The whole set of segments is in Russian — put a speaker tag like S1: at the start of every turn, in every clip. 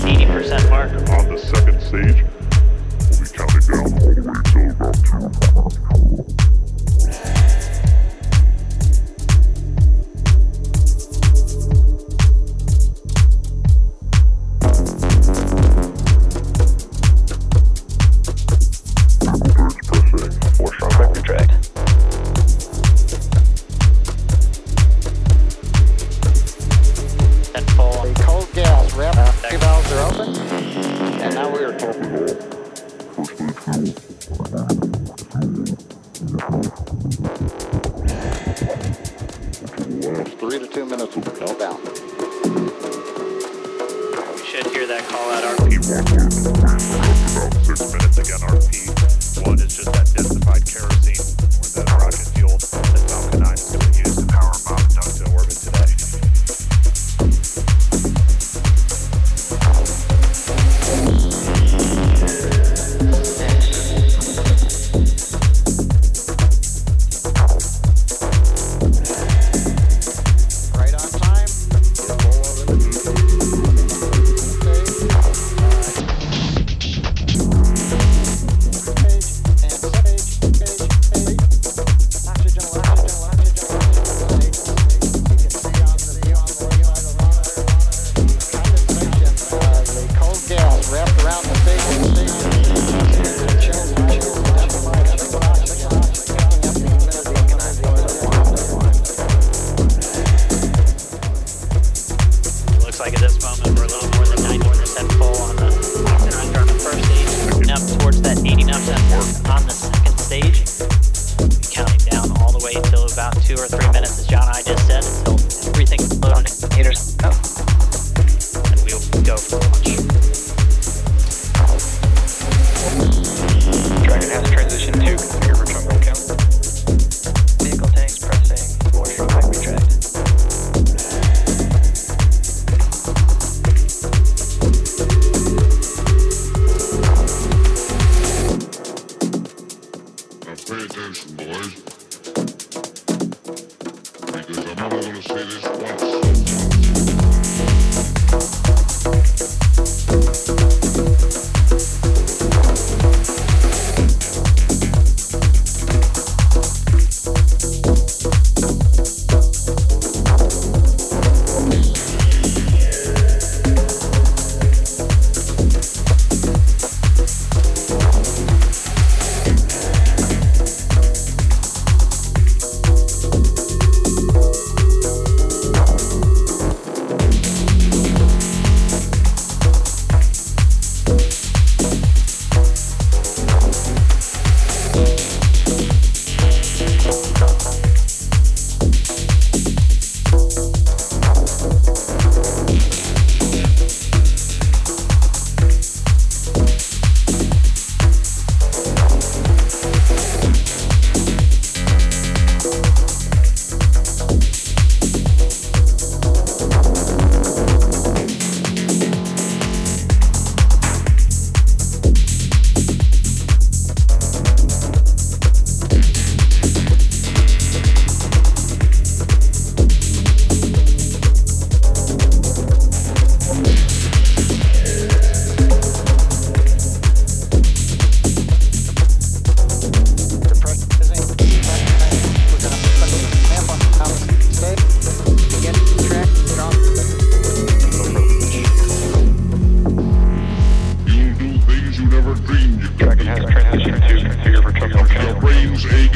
S1: 80% mark.
S2: On the second stage,
S3: we counted down
S1: all the way until
S4: about 2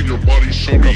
S2: your body,
S3: show me.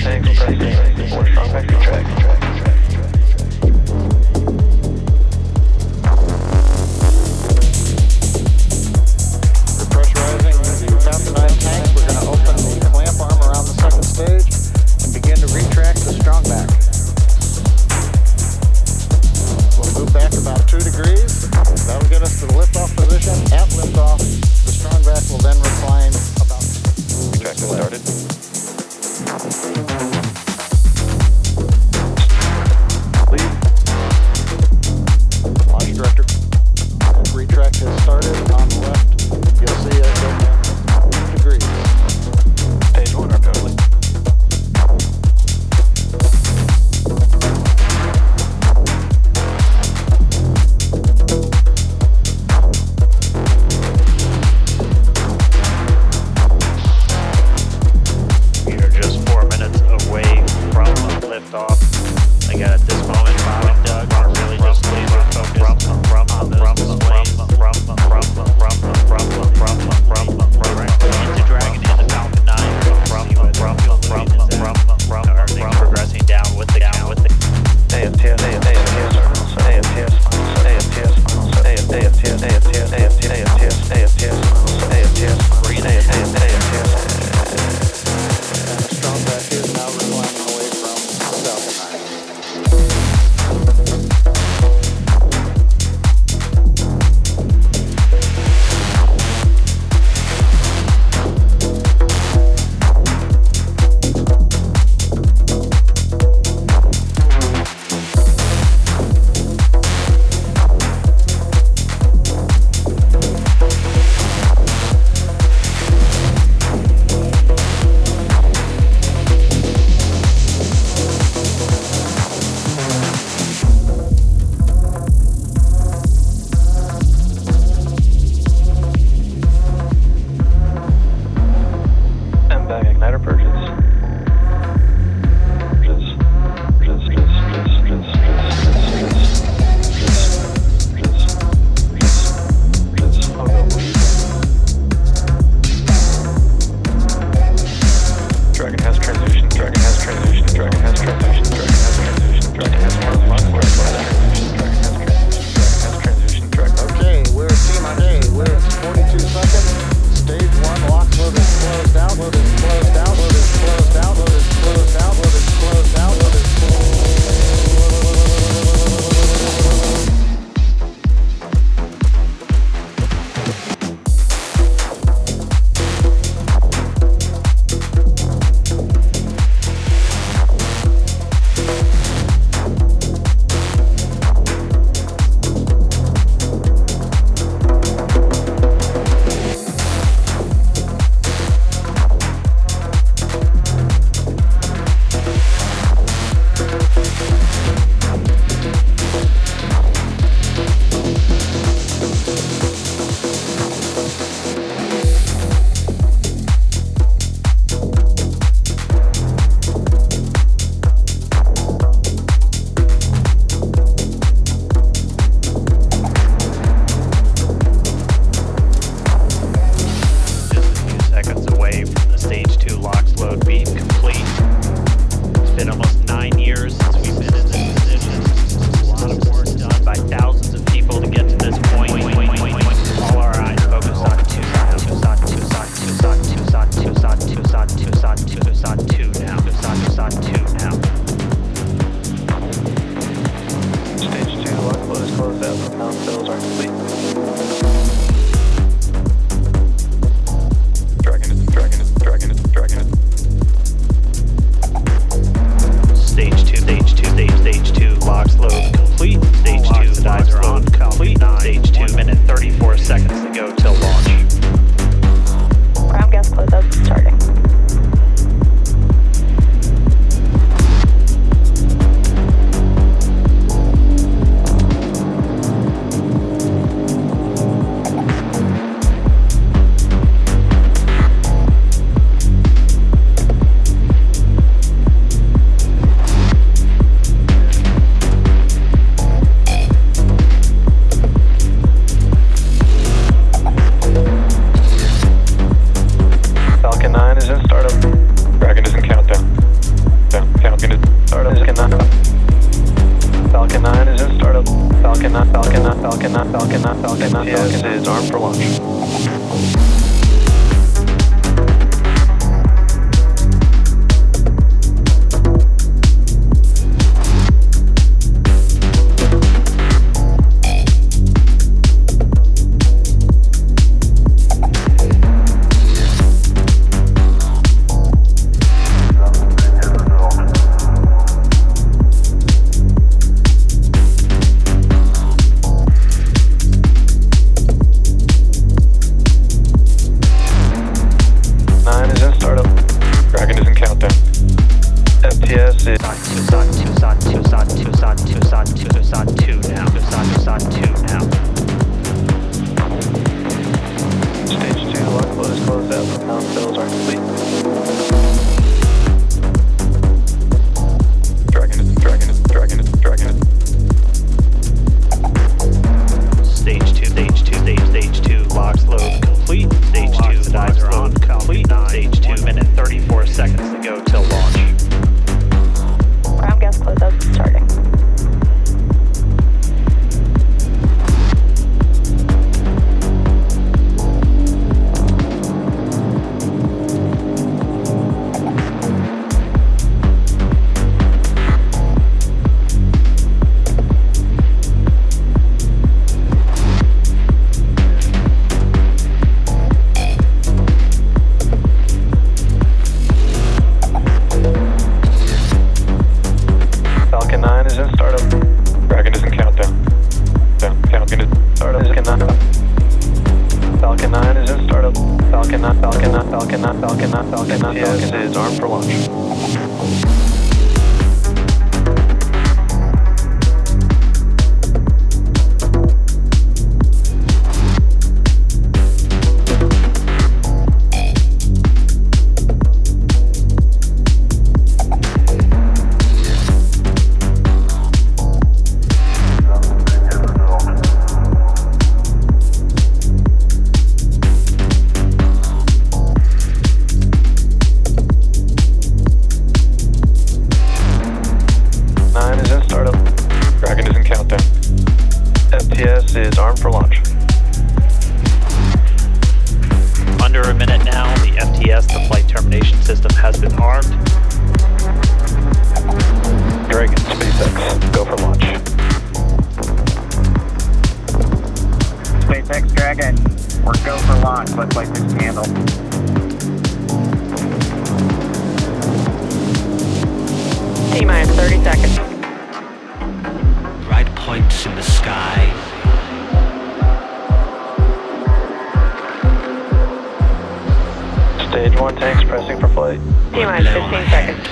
S3: Stage
S2: one tanks pressing for flight.
S5: T minus 15 seconds.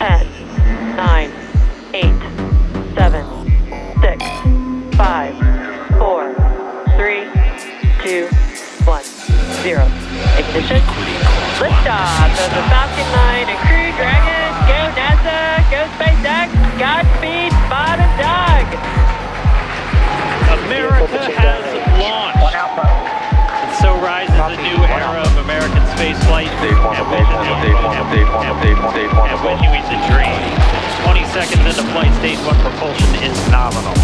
S5: 10, 9, 8, 7, 6, 5, 4, 3, 2, 1, 0. Ignition. Liftoff of the Falcon 9 and Crew Dragon. Go NASA. Go SpaceX. Godspeed. Bottom dog.
S1: America. flight and
S2: vision
S1: and continuing the dream. 20 seconds into flight, stage one propulsion is nominal.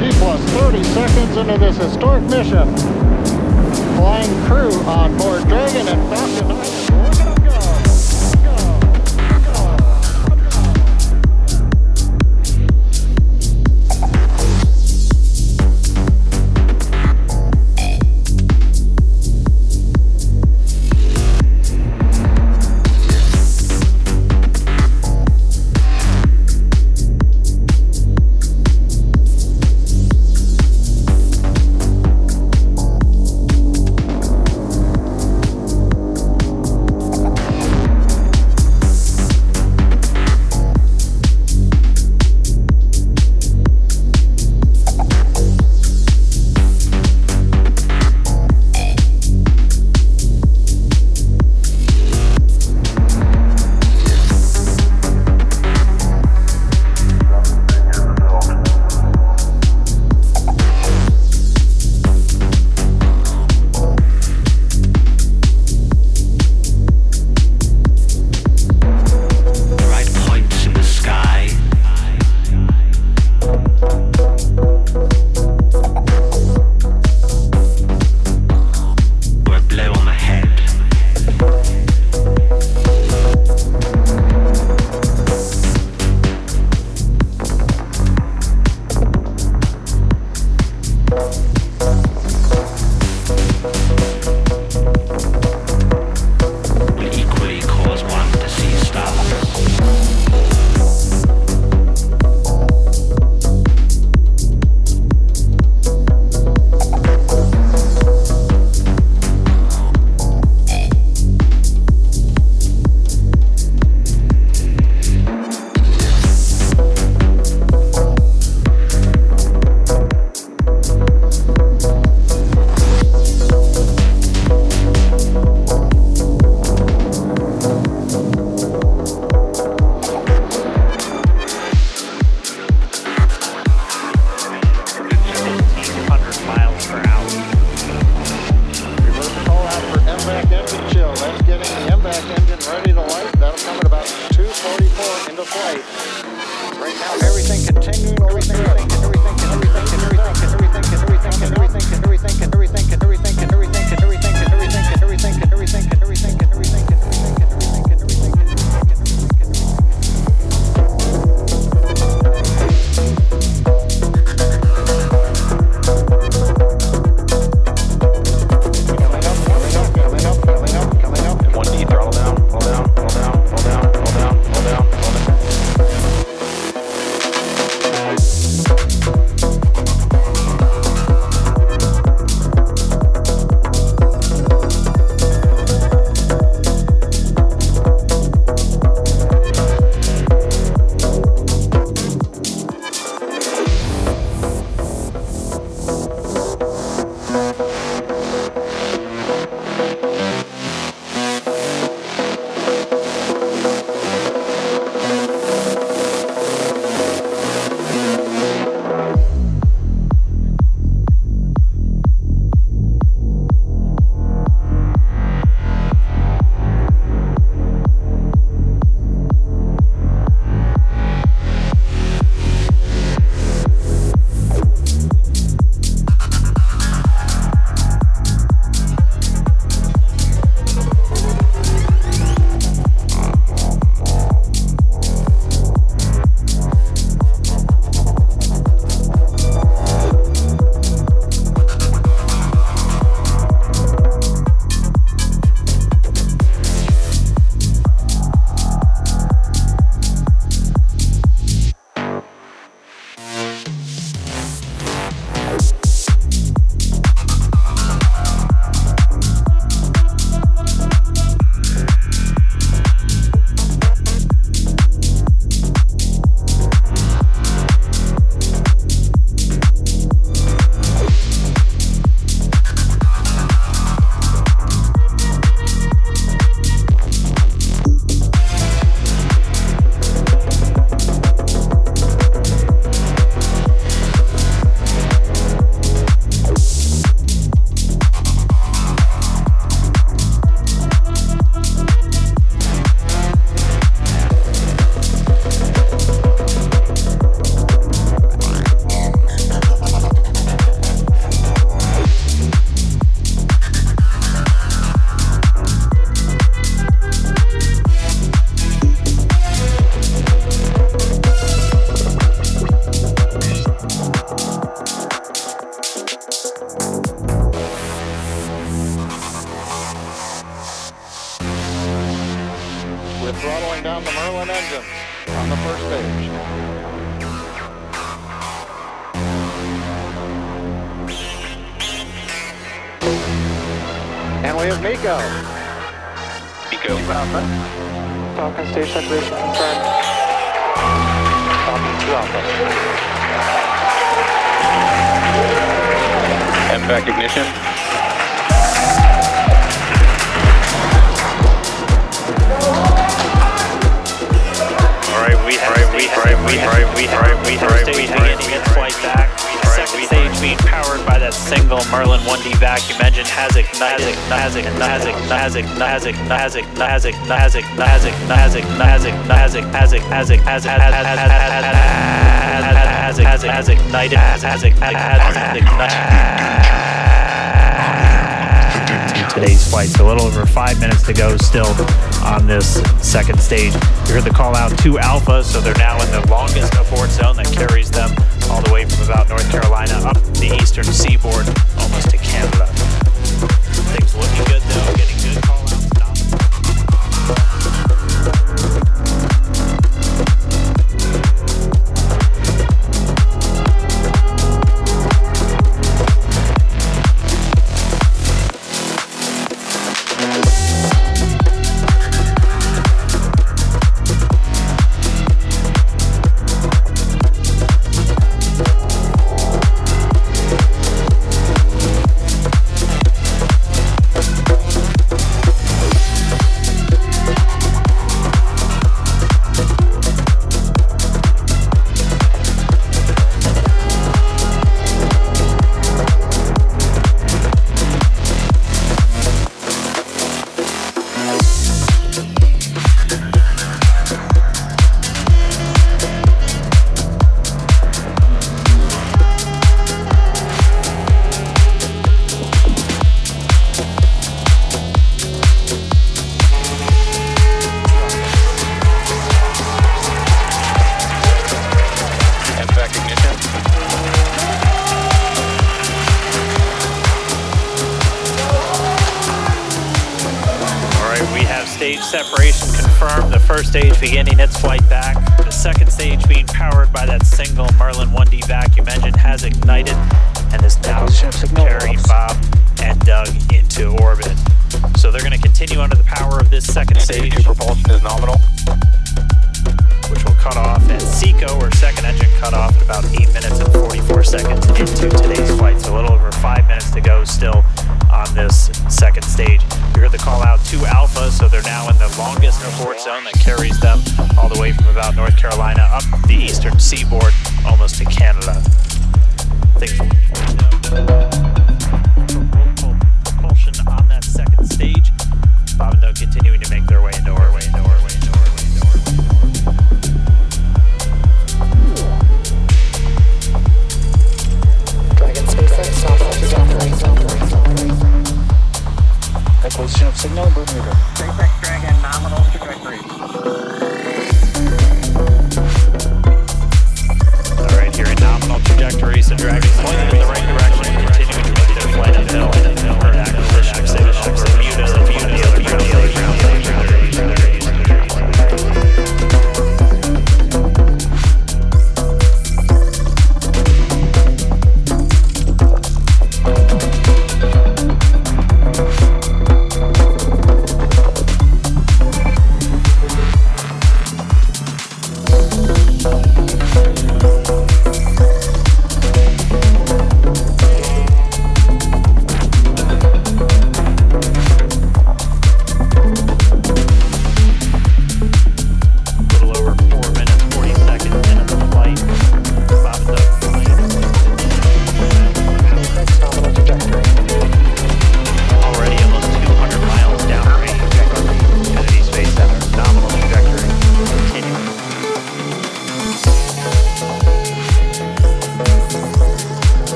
S4: T-plus 30 seconds into this historic mission. Flying crew on board Dragon and Falcon 9. Throttling down the Merlin engines on the first stage. And we have Miko.
S2: Pico.
S5: Falcon stage separation confirmed.
S4: Falcon 2 Alpha.
S2: MVAC ignition.
S1: We right, we right, we right, we right, we beginning its flight back. Second stage being powered by that single Merlin 1D vacuum engine has ignited. Has ignited. Has ignited. Has ignited. Has ignited. Has ignited. Has ignited. Has ignited. Has ignited. Has ignited. Has ignited. Has ignited. Today's flight's a little over five minutes to go still on this second stage. You heard the call out to Alpha, so they're now in the longest abort zone that carries them all the way from about North Carolina up the eastern seaboard, almost to Canada. Things looking good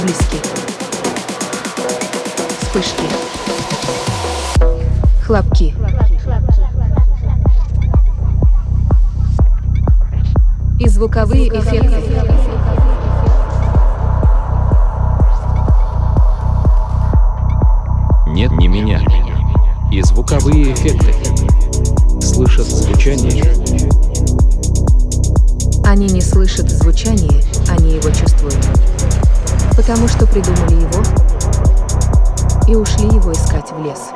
S6: Отблески. Вспышки.
S7: Хлопки. И звуковые эффекты.
S6: Нет, не меня. И звуковые эффекты. Слышат звучание.
S7: Они не слышат звучание, они его чувствуют. Потому что придумали его и ушли его искать в лес.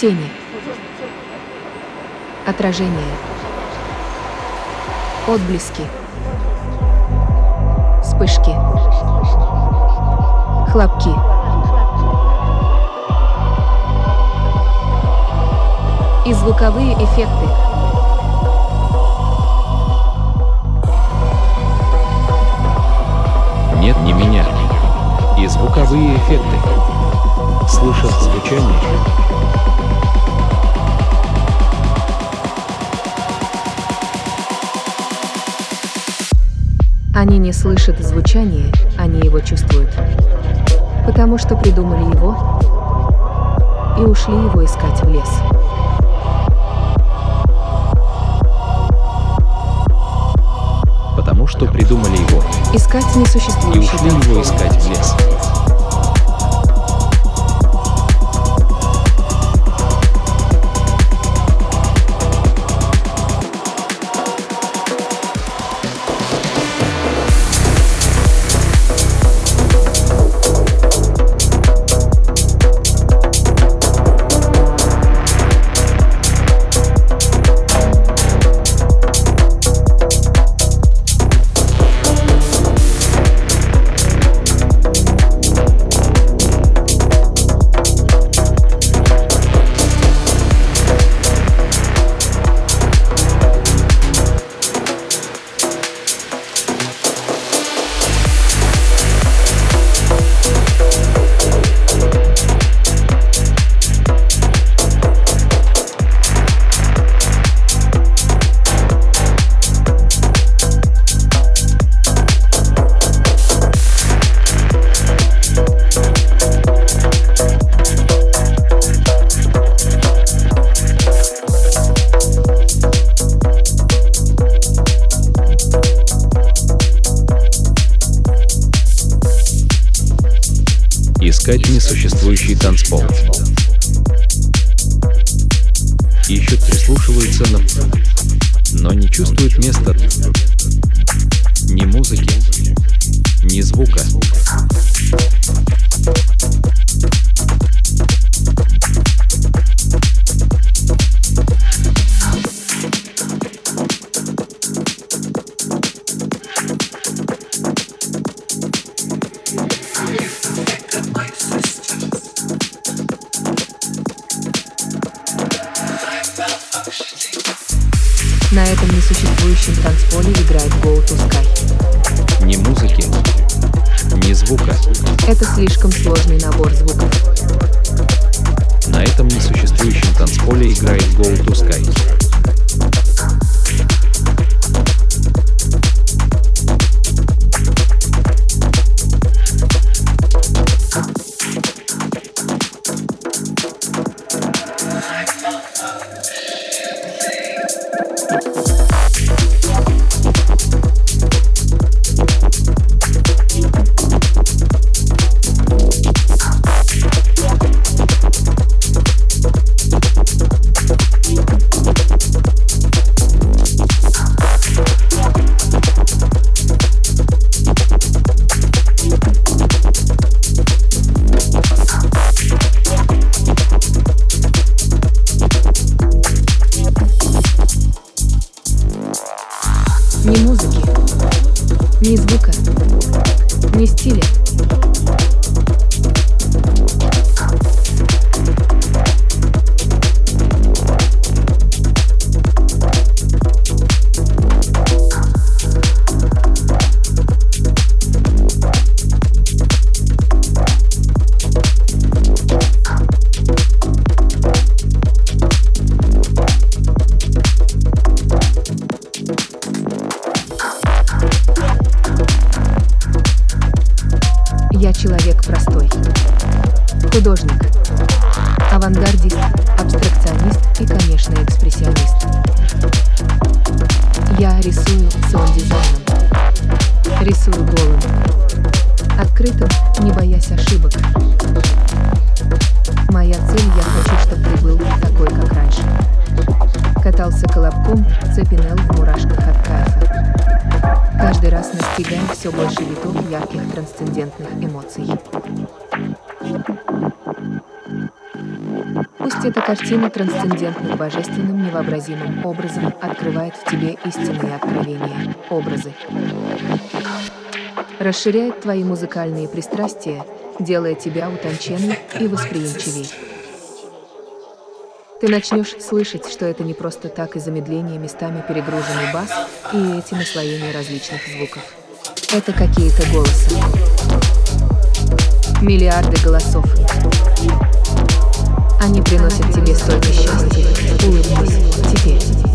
S7: Тени. Отражение. Отблески. Вспышки. Хлопки. И звуковые эффекты.
S6: Нет, не меня. И звуковые эффекты. Слышат звучание.
S7: Они не слышат звучание, они его чувствуют. Потому что придумали его и ушли его искать в лес.
S6: Потому что придумали его
S7: Искать
S6: и
S7: несуществующий
S6: ушли его искать в лес. Ни звука.
S7: Слишком сложный набор звуков. Простой. Художник. Авангардист, абстракционист и, конечно, экспрессионист. Я рисую сон-дизайном. Рисую голым. Открытым, не боясь ошибок. Моя цель — я хочу, чтобы ты был такой, как раньше. Катался колобком, цепенел в мурашках от кайфа. Каждый раз настигаем все больше витов ярких трансцендентных эмоций. Пусть эта картина трансцендентным, божественным, невообразимым образом открывает в тебе истинные откровения, образы. Расширяет твои музыкальные пристрастия, делая тебя утонченней и восприимчивей. Ты начнешь слышать, что это не просто так и замедление местами перегруженный бас и эти наслоения различных звуков. Это какие-то голосы. Миллиарды голосов. Они приносят тебе столько счастья. Улыбнись теперь.